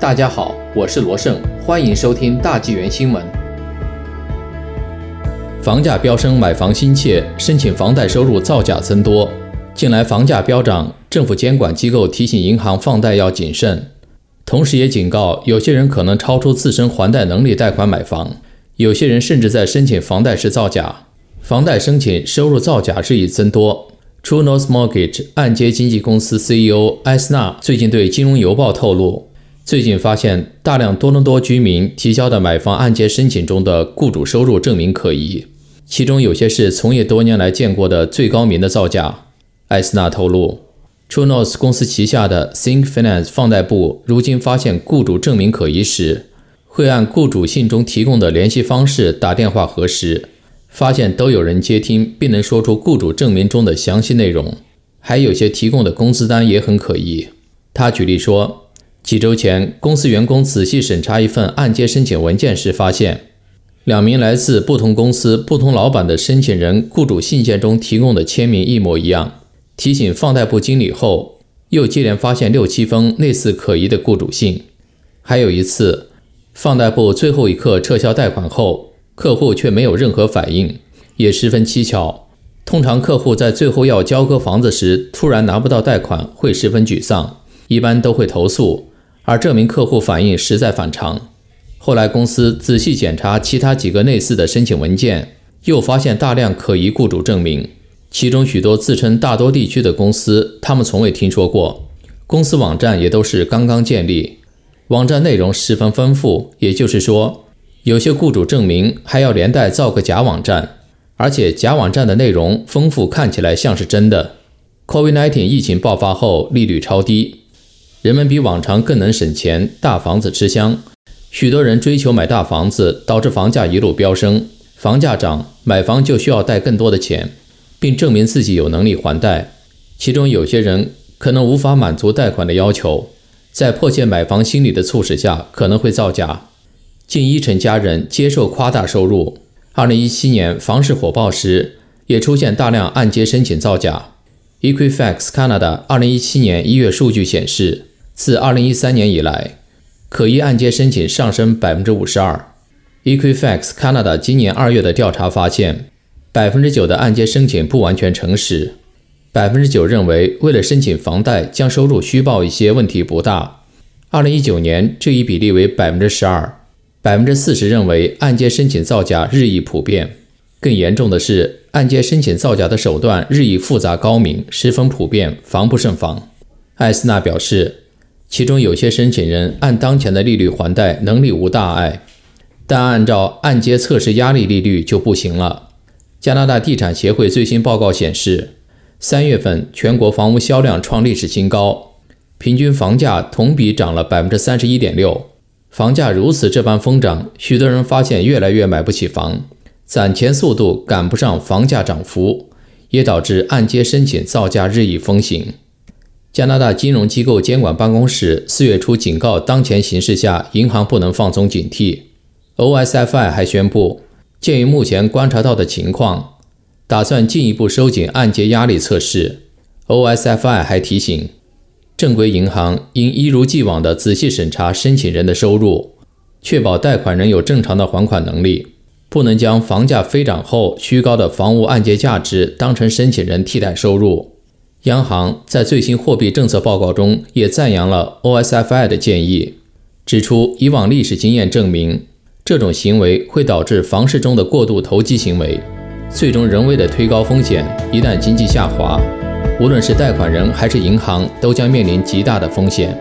大家好，我是罗胜，欢迎收听大纪元新闻。房价飙升，买房心切，申请房贷收入造假增多。近来房价飙涨，政府监管机构提醒银行放贷要谨慎，同时也警告有些人可能超出自身还贷能力贷款买房，有些人甚至在申请房贷时造假。房贷申请收入造假日益增多。True North Mortgage 按揭经纪公司 CEO 埃斯纳最近对《金融邮报》透露。最近发现大量多伦多居民提交的买房按揭申请中的雇主收入证明可疑，其中有些是从业多年来见过的最高明的造假。艾斯纳透露，True North 公司旗下的 Think Finance 放贷部如今发现雇主证明可疑时，会按雇主信中提供的联系方式打电话核实，发现都有人接听并能说出雇主证明中的详细内容，还有些提供的工资单也很可疑。他举例说。几周前，公司员工仔细审查一份按揭申请文件时，发现两名来自不同公司、不同老板的申请人雇主信件中提供的签名一模一样。提醒放贷部经理后，又接连发现六七封类似可疑的雇主信。还有一次，放贷部最后一刻撤销贷款后，客户却没有任何反应，也十分蹊跷。通常，客户在最后要交割房子时，突然拿不到贷款，会十分沮丧，一般都会投诉。而这名客户反应实在反常。后来公司仔细检查其他几个类似的申请文件，又发现大量可疑雇主证明，其中许多自称大多地区的公司，他们从未听说过。公司网站也都是刚刚建立，网站内容十分丰富。也就是说，有些雇主证明还要连带造个假网站，而且假网站的内容丰富，看起来像是真的。COVID-19 疫情爆发后，利率超低。人们比往常更能省钱，大房子吃香。许多人追求买大房子，导致房价一路飙升。房价涨，买房就需要贷更多的钱，并证明自己有能力还贷。其中有些人可能无法满足贷款的要求，在迫切买房心理的促使下，可能会造假。近一成家人接受夸大收入。2017年房市火爆时，也出现大量按揭申请造假。Equifax Canada 2017年1月数据显示。自2013年以来，可疑按揭申请上升52%。Equifax Canada 今年2月的调查发现，9%的按揭申请不完全诚实，9%认为为了申请房贷将收入虚报一些问题不大。2019年这一比例为 12%，40% 认为按揭申请造假日益普遍。更严重的是，按揭申请造假的手段日益复杂高明，十分普遍，防不胜防。艾斯纳表示。其中有些申请人按当前的利率还贷能力无大碍，但按照按揭测试压力利率就不行了。加拿大地产协会最新报告显示，三月份全国房屋销量创历史新高，平均房价同比涨了百分之三十一点六。房价如此这般疯涨，许多人发现越来越买不起房，攒钱速度赶不上房价涨幅，也导致按揭申请造价日益风行。加拿大金融机构监管办公室四月初警告，当前形势下，银行不能放松警惕。OSFI 还宣布，鉴于目前观察到的情况，打算进一步收紧按揭压力测试。OSFI 还提醒，正规银行应一如既往地仔细审查申请人的收入，确保贷款人有正常的还款能力，不能将房价飞涨后虚高的房屋按揭价值当成申请人替代收入。央行在最新货币政策报告中也赞扬了 OSFI 的建议，指出以往历史经验证明，这种行为会导致房市中的过度投机行为，最终人为的推高风险。一旦经济下滑，无论是贷款人还是银行，都将面临极大的风险。